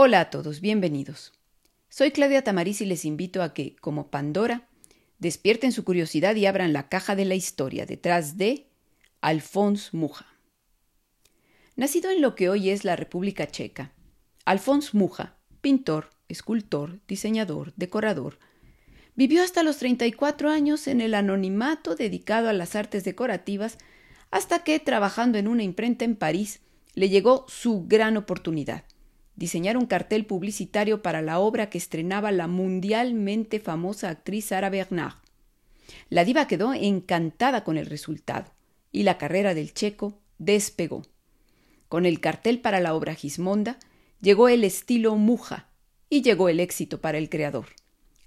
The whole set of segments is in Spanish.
Hola a todos, bienvenidos. Soy Claudia Tamariz y les invito a que, como Pandora, despierten su curiosidad y abran la caja de la historia detrás de Alphonse Mucha. Nacido en lo que hoy es la República Checa, Alphonse Mucha, pintor, escultor, diseñador, decorador, vivió hasta los 34 años en el anonimato dedicado a las artes decorativas hasta que, trabajando en una imprenta en París, le llegó su gran oportunidad – diseñar un cartel publicitario para la obra que estrenaba la mundialmente famosa actriz Sara Bernard. La diva quedó encantada con el resultado y la carrera del checo despegó. Con el cartel para la obra Gismonda llegó el estilo Muja y llegó el éxito para el creador.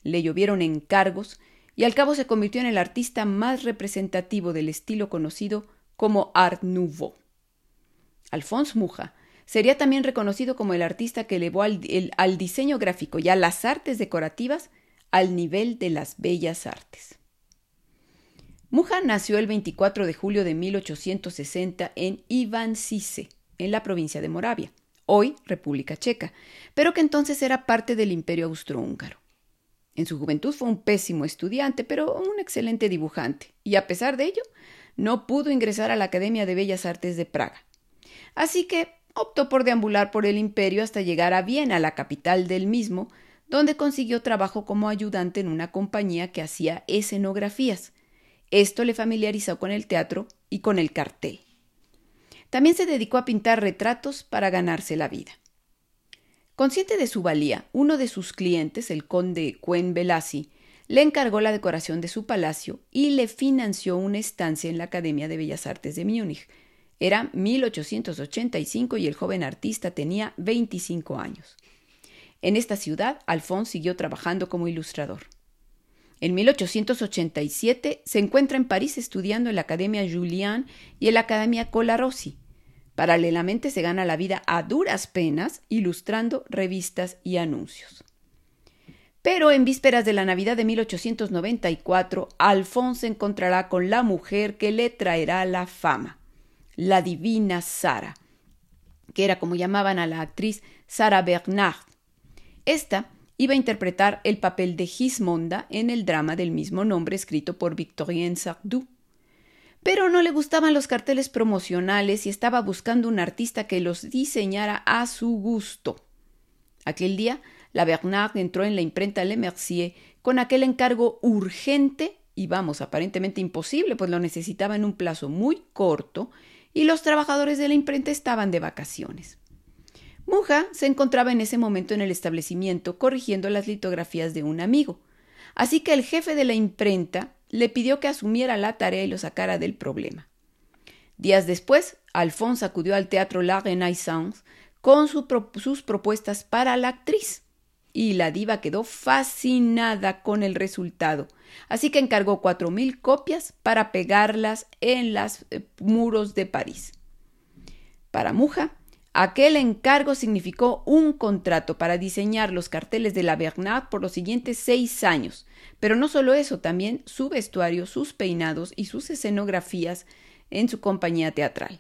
Le llovieron encargos y al cabo se convirtió en el artista más representativo del estilo conocido como Art Nouveau. Alphonse Muja Sería también reconocido como el artista que elevó al, diseño gráfico y a las artes decorativas al nivel de las bellas artes. Muja nació el 24 de julio de 1860 en Ivansice, en la provincia de Moravia, hoy República Checa, pero que entonces era parte del Imperio Austrohúngaro. En su juventud fue un pésimo estudiante, pero un excelente dibujante, y a pesar de ello, no pudo ingresar a la Academia de Bellas Artes de Praga. Así que optó por deambular por el imperio hasta llegar a Viena, la capital del mismo, donde consiguió trabajo como ayudante en una compañía que hacía escenografías. Esto le familiarizó con el teatro y con el cartel. También se dedicó a pintar retratos para ganarse la vida. Consciente de su valía, uno de sus clientes, el conde Cuen Velasi, le encargó la decoración de su palacio y le financió una estancia en la Academia de Bellas Artes de Múnich, era 1885 y el joven artista tenía 25 años. En esta ciudad, Alphonse siguió trabajando como ilustrador. En 1887 se encuentra en París estudiando en la Academia Julian y en la Academia Colarossi. Paralelamente se gana la vida a duras penas ilustrando revistas y anuncios. Pero en vísperas de la Navidad de 1894, Alphonse se encontrará con la mujer que le traerá la fama la divina Sara, que era como llamaban a la actriz Sara Bernard. Esta iba a interpretar el papel de Gismonda en el drama del mismo nombre escrito por Victorien Sardou. Pero no le gustaban los carteles promocionales y estaba buscando un artista que los diseñara a su gusto. Aquel día, la Bernard entró en la imprenta Le Mercier con aquel encargo urgente y vamos, aparentemente imposible, pues lo necesitaba en un plazo muy corto y los trabajadores de la imprenta estaban de vacaciones. Muja se encontraba en ese momento en el establecimiento corrigiendo las litografías de un amigo, así que el jefe de la imprenta le pidió que asumiera la tarea y lo sacara del problema. Días después, Alphonse acudió al teatro La Renaissance con sus propuestas para la actriz y la diva quedó fascinada con el resultado, así que encargó cuatro mil copias para pegarlas en los eh, muros de París. Para Muja, aquel encargo significó un contrato para diseñar los carteles de la Bernard por los siguientes seis años, pero no solo eso, también su vestuario, sus peinados y sus escenografías en su compañía teatral.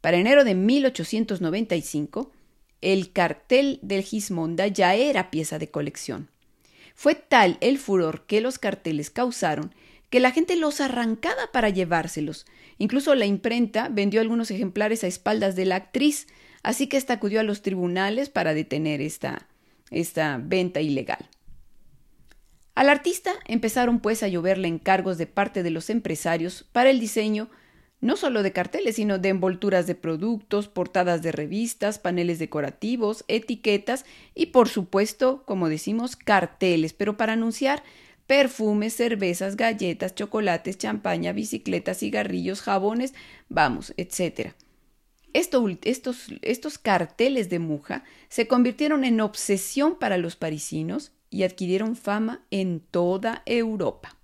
Para enero de 1895, el cartel del Gismonda ya era pieza de colección. Fue tal el furor que los carteles causaron que la gente los arrancaba para llevárselos. Incluso la imprenta vendió algunos ejemplares a espaldas de la actriz, así que ésta acudió a los tribunales para detener esta, esta venta ilegal. Al artista empezaron pues a lloverle encargos de parte de los empresarios para el diseño no solo de carteles, sino de envolturas de productos, portadas de revistas, paneles decorativos, etiquetas y por supuesto, como decimos, carteles, pero para anunciar perfumes, cervezas, galletas, chocolates, champaña, bicicletas, cigarrillos, jabones, vamos, etc. estos, estos carteles de Muja se convirtieron en obsesión para los parisinos y adquirieron fama en toda Europa.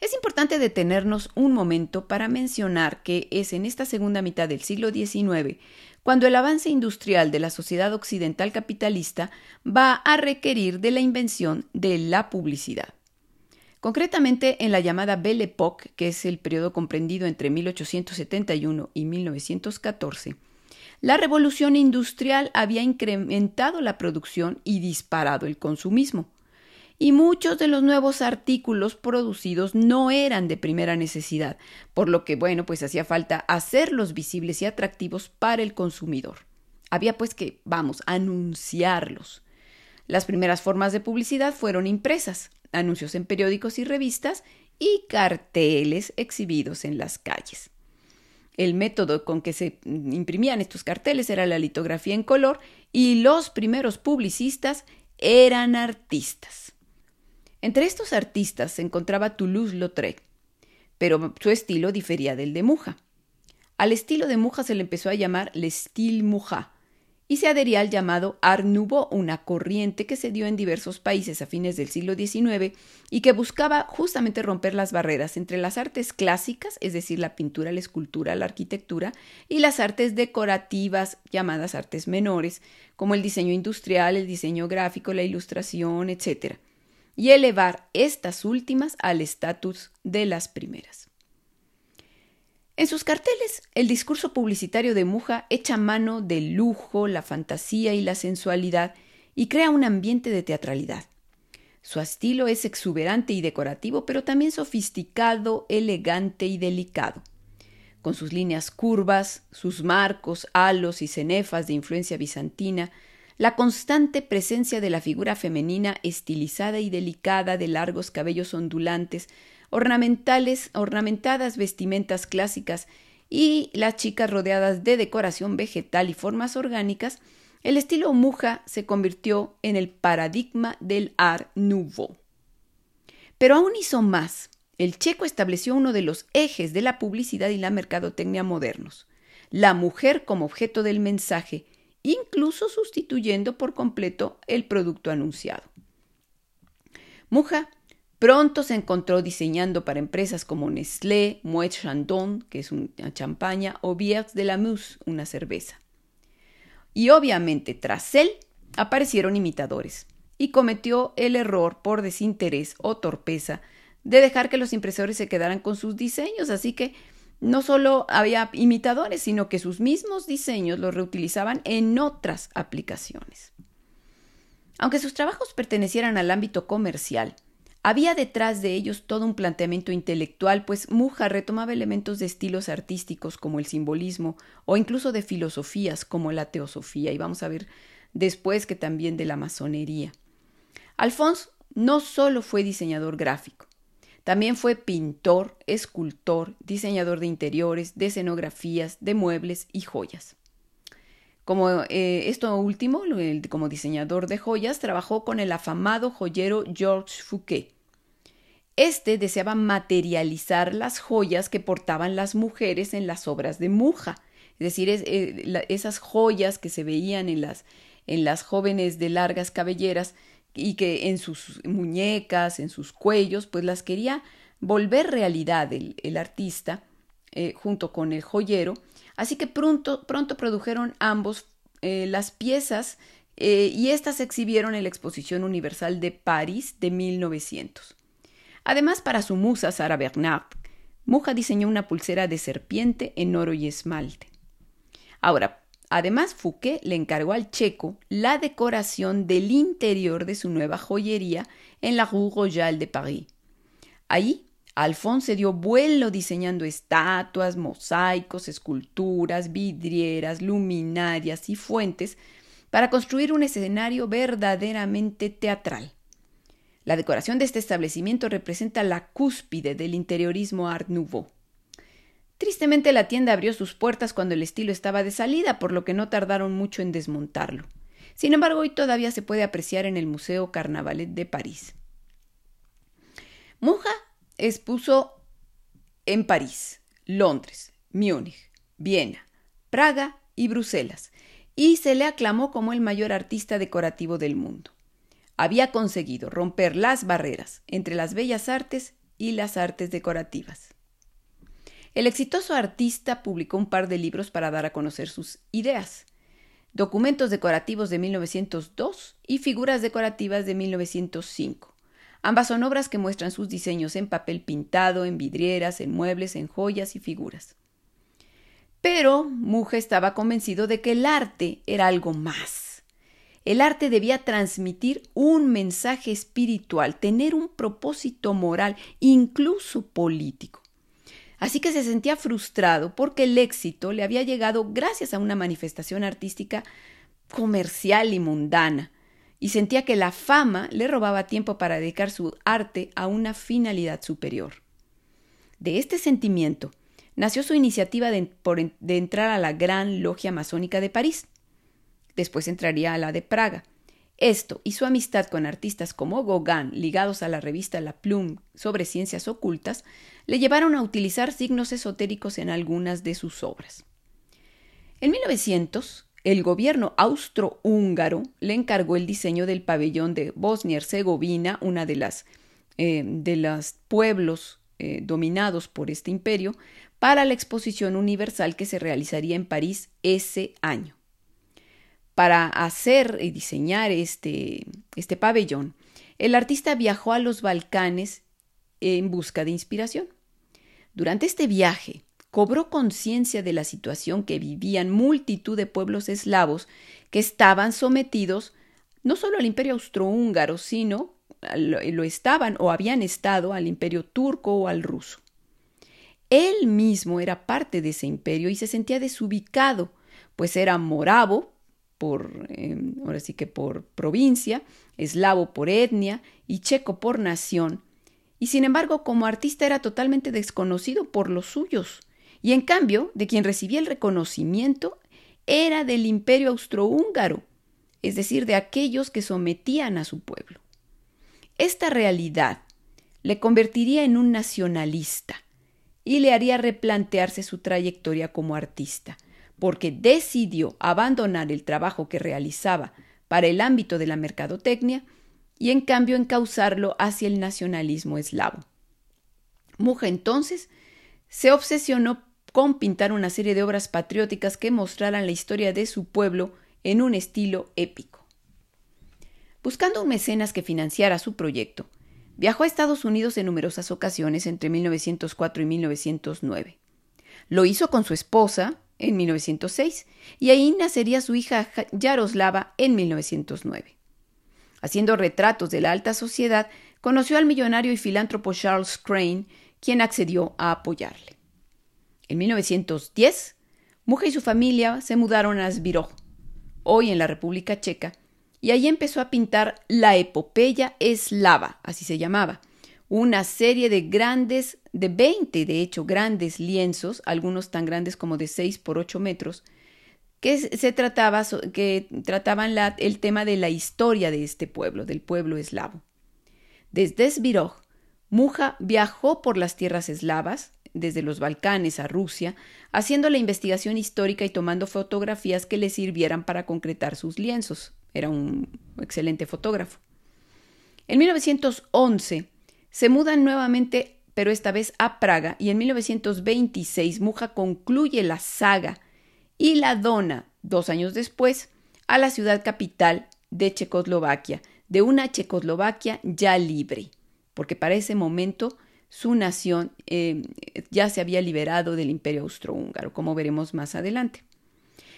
Es importante detenernos un momento para mencionar que es en esta segunda mitad del siglo XIX cuando el avance industrial de la sociedad occidental capitalista va a requerir de la invención de la publicidad. Concretamente, en la llamada Belle Époque, que es el periodo comprendido entre 1871 y 1914, La revolución industrial había incrementado la producción y disparado el consumismo. Y muchos de los nuevos artículos producidos no eran de primera necesidad, por lo que, bueno, pues hacía falta hacerlos visibles y atractivos para el consumidor. Había pues que, vamos, anunciarlos. Las primeras formas de publicidad fueron impresas, anuncios en periódicos y revistas y carteles exhibidos en las calles. El método con que se imprimían estos carteles era la litografía en color y los primeros publicistas eran artistas. Entre estos artistas se encontraba Toulouse-Lautrec, pero su estilo difería del de Muja. Al estilo de Muja se le empezó a llamar le style Muja, y se adhería al llamado Art Nouveau, una corriente que se dio en diversos países a fines del siglo XIX y que buscaba justamente romper las barreras entre las artes clásicas, es decir, la pintura, la escultura, la arquitectura, y las artes decorativas llamadas artes menores, como el diseño industrial, el diseño gráfico, la ilustración, etc., y elevar estas últimas al estatus de las primeras. En sus carteles, el discurso publicitario de Muja echa mano del lujo, la fantasía y la sensualidad y crea un ambiente de teatralidad. Su estilo es exuberante y decorativo, pero también sofisticado, elegante y delicado. Con sus líneas curvas, sus marcos, halos y cenefas de influencia bizantina, la constante presencia de la figura femenina estilizada y delicada de largos cabellos ondulantes ornamentales, ornamentadas vestimentas clásicas y las chicas rodeadas de decoración vegetal y formas orgánicas, el estilo Muja se convirtió en el paradigma del Art Nouveau. Pero aún hizo más. El checo estableció uno de los ejes de la publicidad y la mercadotecnia modernos, la mujer como objeto del mensaje, incluso sustituyendo por completo el producto anunciado. Muja Pronto se encontró diseñando para empresas como Nestlé, Moet Chandon, que es una champaña, o Bière de la Mousse, una cerveza. Y obviamente tras él aparecieron imitadores, y cometió el error por desinterés o torpeza de dejar que los impresores se quedaran con sus diseños, así que no solo había imitadores, sino que sus mismos diseños los reutilizaban en otras aplicaciones. Aunque sus trabajos pertenecieran al ámbito comercial, había detrás de ellos todo un planteamiento intelectual, pues Muja retomaba elementos de estilos artísticos como el simbolismo o incluso de filosofías como la teosofía, y vamos a ver después que también de la masonería. Alphonse no solo fue diseñador gráfico, también fue pintor, escultor, diseñador de interiores, de escenografías, de muebles y joyas. Como eh, esto último, como diseñador de joyas, trabajó con el afamado joyero Georges Fouquet. Este deseaba materializar las joyas que portaban las mujeres en las obras de Muja, es decir, eh, esas joyas que se veían en las, en las jóvenes de largas cabelleras y que en sus muñecas, en sus cuellos, pues las quería volver realidad el, artista eh, junto con el joyero Así que pronto, pronto produjeron ambos eh, las piezas eh, y estas se exhibieron en la Exposición Universal de París de 1900. Además, para su musa Sara Bernard, Muja diseñó una pulsera de serpiente en oro y esmalte. Ahora, además Fouquet le encargó al checo la decoración del interior de su nueva joyería en la Rue Royale de París. Ahí Alfonso dio vuelo diseñando estatuas, mosaicos, esculturas, vidrieras, luminarias y fuentes para construir un escenario verdaderamente teatral. La decoración de este establecimiento representa la cúspide del interiorismo Art Nouveau. Tristemente la tienda abrió sus puertas cuando el estilo estaba de salida, por lo que no tardaron mucho en desmontarlo. Sin embargo, hoy todavía se puede apreciar en el Museo Carnavalet de París. Muja expuso en París, Londres, Múnich, Viena, Praga y Bruselas, y se le aclamó como el mayor artista decorativo del mundo. Había conseguido romper las barreras entre las bellas artes y las artes decorativas. El exitoso artista publicó un par de libros para dar a conocer sus ideas, Documentos decorativos de 1902 y Figuras decorativas de 1905. Ambas son obras que muestran sus diseños en papel pintado, en vidrieras, en muebles, en joyas y figuras. Pero Muja estaba convencido de que el arte era algo más. El arte debía transmitir un mensaje espiritual, tener un propósito moral, incluso político. Así que se sentía frustrado porque el éxito le había llegado gracias a una manifestación artística comercial y mundana, y sentía que la fama le robaba tiempo para dedicar su arte a una finalidad superior. De este sentimiento nació su iniciativa de, de, entrar a la Gran Logia Masónica de París. Después entraría a la de Praga. Esto y su amistad con artistas como Gauguin, ligados a la revista La Plume sobre ciencias ocultas, le llevaron a utilizar signos esotéricos en algunas de sus obras. En 1900, el gobierno austrohúngaro le encargó el diseño del pabellón de Bosnia-Herzegovina, una de las eh, de los pueblos eh, dominados por este imperio, para la exposición universal que se realizaría en París ese año. Para hacer y diseñar este, este pabellón, el artista viajó a los Balcanes en busca de inspiración. Durante este viaje, cobró conciencia de la situación que vivían multitud de pueblos eslavos que estaban sometidos no solo al imperio austrohúngaro, sino lo estaban o habían estado al imperio turco o al ruso. Él mismo era parte de ese imperio y se sentía desubicado, pues era moravo por, em, ahora sí que por provincia, eslavo por etnia y checo por nación, y sin embargo como artista era totalmente desconocido por los suyos y en cambio de quien recibía el reconocimiento era del imperio austrohúngaro, es decir, de aquellos que sometían a su pueblo. Esta realidad le convertiría en un nacionalista y le haría replantearse su trayectoria como artista, porque decidió abandonar el trabajo que realizaba para el ámbito de la mercadotecnia y en cambio encauzarlo hacia el nacionalismo eslavo. Muja entonces se obsesionó con pintar una serie de obras patrióticas que mostraran la historia de su pueblo en un estilo épico. Buscando un mecenas que financiara su proyecto, viajó a Estados Unidos en numerosas ocasiones entre 1904 y 1909. Lo hizo con su esposa en 1906 y ahí nacería su hija Yaroslava en 1909. Haciendo retratos de la alta sociedad, conoció al millonario y filántropo Charles Crane, quien accedió a apoyarle. En 1910, Muja y su familia se mudaron a Zbirov, hoy en la República Checa, y allí empezó a pintar la epopeya eslava, así se llamaba, una serie de grandes, de 20 de hecho, grandes lienzos, algunos tan grandes como de 6 por 8 metros, que, se trataba, que trataban el tema de la historia de este pueblo, del pueblo eslavo. Desde Zbirov, Muja viajó por las tierras eslavas, desde los Balcanes a Rusia, haciendo la investigación histórica y tomando fotografías que le sirvieran para concretar sus lienzos. Era un excelente fotógrafo. En 1911 se mudan nuevamente, pero esta vez a Praga, y en 1926 Muja concluye la saga y la dona, dos años después, a la ciudad capital de Checoslovaquia, de una Checoslovaquia ya libre, porque para ese momento su nación eh, ya se había liberado del imperio austrohúngaro, como veremos más adelante.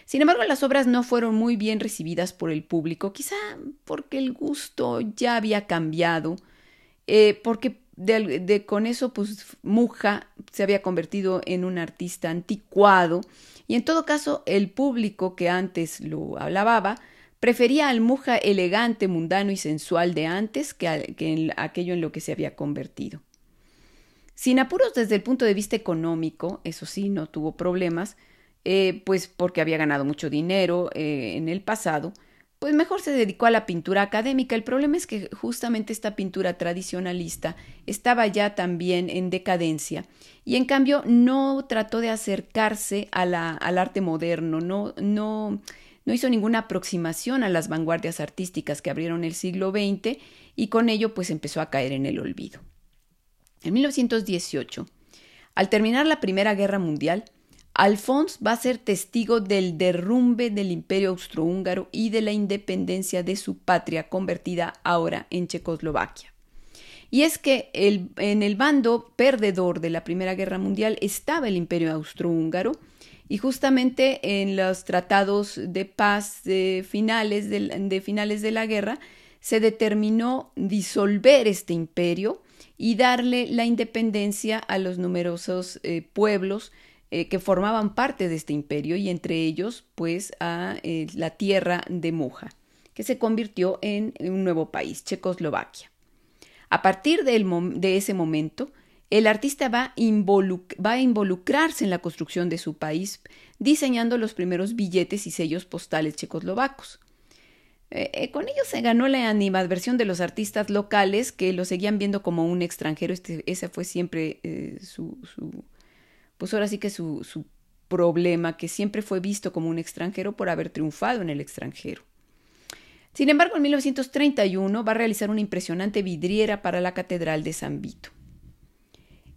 Sin embargo, las obras no fueron muy bien recibidas por el público, quizá porque el gusto ya había cambiado, eh, porque de, con eso, pues Muja se había convertido en un artista anticuado, y en todo caso, el público que antes lo alababa prefería al Muja elegante, mundano y sensual de antes que, que aquello en lo que se había convertido. Sin apuros desde el punto de vista económico, eso sí, no tuvo problemas, eh, pues porque había ganado mucho dinero eh, en el pasado, pues mejor se dedicó a la pintura académica. El problema es que justamente esta pintura tradicionalista estaba ya también en decadencia y en cambio no trató de acercarse al arte moderno, no, no, no hizo ninguna aproximación a las vanguardias artísticas que abrieron el siglo XX y con ello pues empezó a caer en el olvido. En 1918, al terminar la Primera Guerra Mundial, Alphonse va a ser testigo del derrumbe del imperio austrohúngaro y de la independencia de su patria convertida ahora en Checoslovaquia. Y es que en el bando perdedor de la Primera Guerra Mundial estaba el imperio austrohúngaro Y justamente en los tratados de paz de finales de, finales de la guerra se determinó disolver este imperio y darle la independencia a los numerosos eh, pueblos eh, que formaban parte de este imperio y entre ellos pues a eh, la tierra de Muja, que se convirtió en un nuevo país, Checoslovaquia. A partir de ese momento, el artista va, va, a involucrarse en la construcción de su país, diseñando los primeros billetes y sellos postales checoslovacos. Eh, con ello se ganó la animadversión de los artistas locales que lo seguían viendo como un extranjero. Este, ese fue siempre su, pues ahora sí que su, su problema, que siempre fue visto como un extranjero por haber triunfado en el extranjero. Sin embargo, en 1931 va a realizar una impresionante vidriera para la Catedral de San Vito.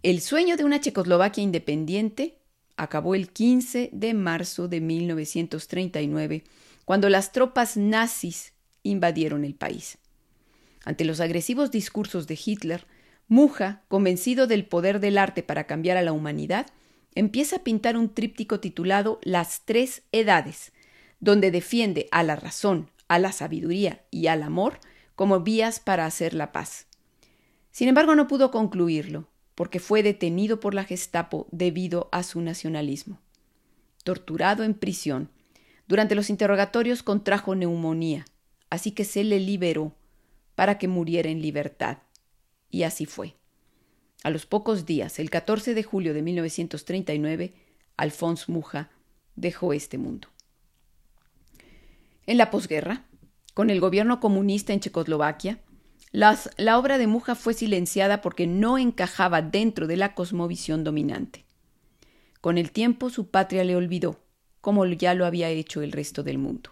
El sueño de una Checoslovaquia independiente acabó el 15 de marzo de 1939, cuando las tropas nazis invadieron el país. Ante los agresivos discursos de Hitler, Muja, convencido del poder del arte para cambiar a la humanidad, empieza a pintar un tríptico titulado Las tres edades, donde defiende a la razón, a la sabiduría y al amor como vías para hacer la paz. Sin embargo, no pudo concluirlo, porque fue detenido por la Gestapo debido a su nacionalismo. Torturado en prisión, durante los interrogatorios contrajo neumonía, así que se le liberó para que muriera en libertad. Y así fue. A los pocos días, el 14 de julio de 1939, Alphonse Muja dejó este mundo. En la posguerra, con el gobierno comunista en Checoslovaquia, la obra de Muja fue silenciada porque no encajaba dentro de la cosmovisión dominante. Con el tiempo su patria le olvidó, como ya lo había hecho el resto del mundo.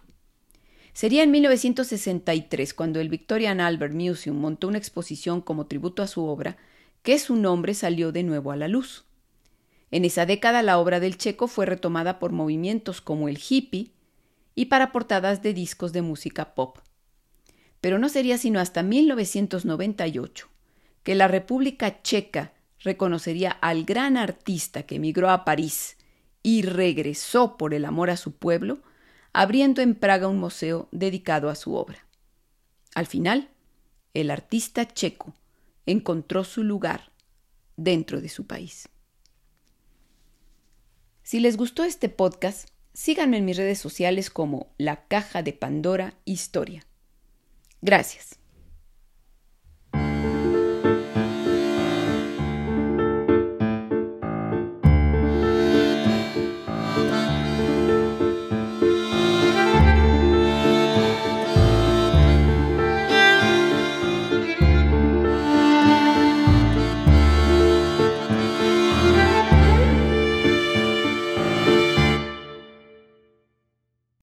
Sería en 1963 cuando el Victorian Albert Museum montó una exposición como tributo a su obra que su nombre salió de nuevo a la luz. En esa década la obra del checo fue retomada por movimientos como el hippie y para portadas de discos de música pop pero no sería sino hasta 1998 que la República Checa reconocería al gran artista que emigró a París y regresó por el amor a su pueblo, abriendo en Praga un museo dedicado a su obra. Al final, el artista checo encontró su lugar dentro de su país. Si les gustó este podcast, síganme en mis redes sociales como La Caja de Pandora Historia. Gracias.